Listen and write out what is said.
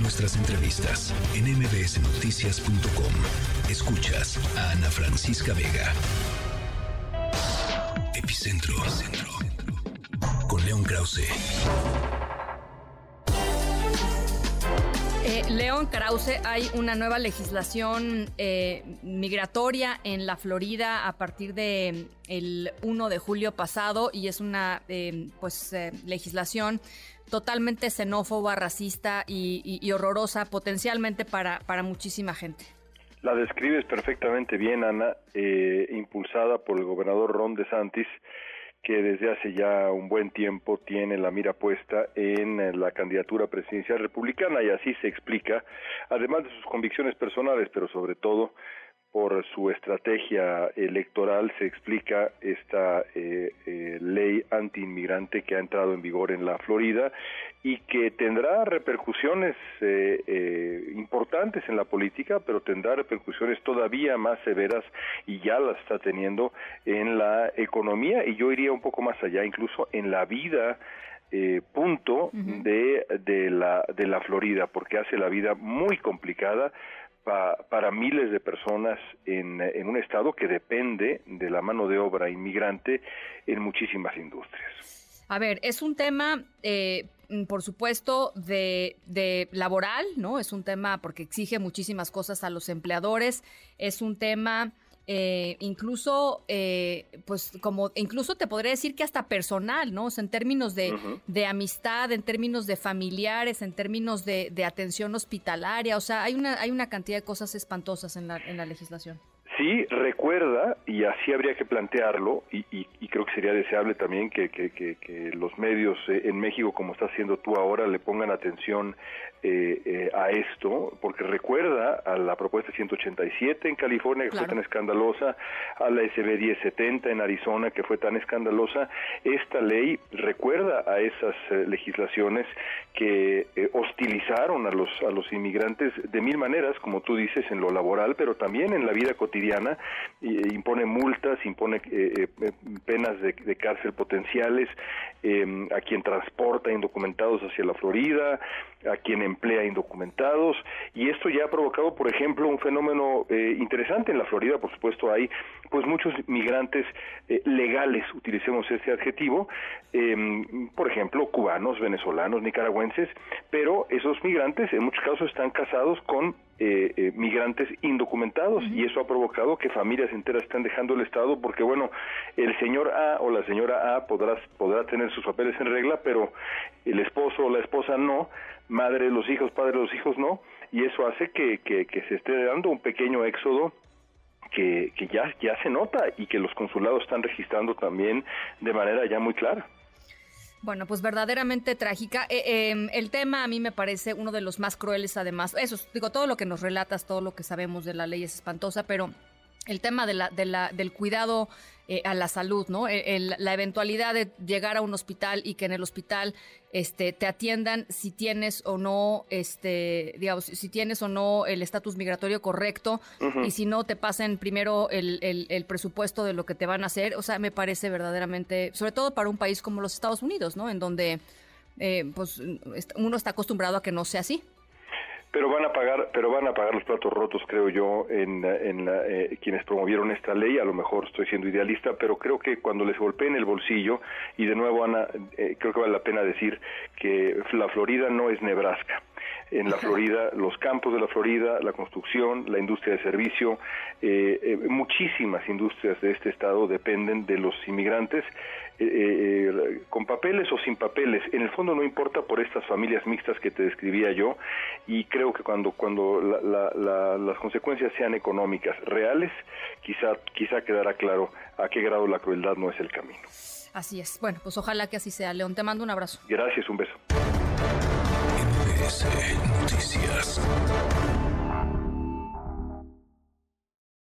Nuestras entrevistas en mbsnoticias.com. Escuchas a Ana Francisca Vega. Epicentro. Con León Krause. Eh, León Krause, hay una nueva legislación eh, migratoria en la Florida a partir de el 1 de julio pasado y es una eh, pues legislación totalmente xenófoba, racista y, horrorosa potencialmente para, para muchísima gente. La describes perfectamente bien, Ana, impulsada por el gobernador Ron DeSantis que desde hace ya un buen tiempo tiene la mira puesta en la candidatura presidencial republicana y así se explica, además de sus convicciones personales, pero sobre todo por su estrategia electoral se explica esta eh, eh, ley antiinmigrante que ha entrado en vigor en la Florida y que tendrá repercusiones eh, importantes en la política, pero tendrá repercusiones todavía más severas y ya las está teniendo en la economía. Y yo iría un poco más allá, incluso en la vida punto de, de, la, de la Florida, porque hace la vida muy complicada para miles de personas en, en, un estado que depende de la mano de obra inmigrante en muchísimas industrias. A ver, es un tema, eh, por supuesto, de, de, laboral, ¿no? Es un tema porque exige muchísimas cosas a los empleadores, es un tema eh, incluso, eh, pues como, incluso te podría decir que hasta personal, ¿no? en términos de, de, amistad, en términos de familiares, en términos de, de, atención hospitalaria, o sea, hay una, hay una cantidad de cosas espantosas en la, en la legislación. Sí, recuerda, y así habría que plantearlo, y, creo que sería deseable también que, los medios eh, en México, como estás haciendo tú ahora, le pongan atención eh, eh, a esto, porque recuerda a la propuesta 187 en California, que fue tan escandalosa, a la SB 1070 en Arizona, que fue tan escandalosa. Esta ley recuerda a esas legislaciones que hostilizaron a los, a los inmigrantes de mil maneras, como tú dices, en lo laboral, pero también en la vida cotidiana impone multas, impone eh, eh, penas de, cárcel potenciales em, a quien transporta indocumentados hacia la Florida, a quien emplea indocumentados, y esto ya ha provocado, por ejemplo, un fenómeno eh, interesante en la Florida, por supuesto, hay pues muchos migrantes legales, utilicemos este adjetivo, em, por ejemplo, cubanos, venezolanos, nicaragüenses, pero esos migrantes en muchos casos están casados con eh, eh, migrantes indocumentados y eso ha provocado que familias enteras estén dejando el Estado porque, bueno, el señor A o la señora A podrá, podrá tener sus papeles en regla, pero el esposo o la esposa no, madre de los hijos, padre de los hijos no, y eso hace que, que, que se esté dando un pequeño éxodo que, que ya, ya se nota y que los consulados están registrando también de manera ya muy clara. Bueno, pues verdaderamente trágica. Eh, em, el tema a mí me parece uno de los más crueles, además. Eso, digo, todo lo que nos relatas, todo lo que sabemos de la ley es espantosa, pero el tema de la, de la, del cuidado eh, a la salud, ¿no? E, la eventualidad de llegar a un hospital y que en el hospital este, te atiendan si tienes o no, este, digamos, si tienes o no el estatus migratorio correcto y si no te pasen primero el, el, presupuesto de lo que te van a hacer. O sea, me parece verdaderamente, sobre todo para un país como los Estados Unidos, ¿no? En donde eh, pues uno está acostumbrado a que no sea así pero van a pagar pero van a pagar los platos rotos creo yo en, en eh, quienes promovieron esta ley. A lo mejor estoy siendo idealista pero creo que cuando les golpeen el bolsillo y de nuevo Ana eh, creo que vale la pena decir que la Florida no es Nebraska en la Florida, los campos de la Florida, la construcción, la industria de servicio, eh, eh, muchísimas industrias de este estado dependen de los inmigrantes, eh, con papeles o sin papeles. En el fondo no importa por estas familias mixtas que te describía yo, y creo que cuando, cuando las consecuencias sean económicas, reales, quizá, quizá quedará claro a qué grado la crueldad no es el camino. Así es. Bueno, pues ojalá que así sea. León, te mando un abrazo. Gracias, un beso. Noticias.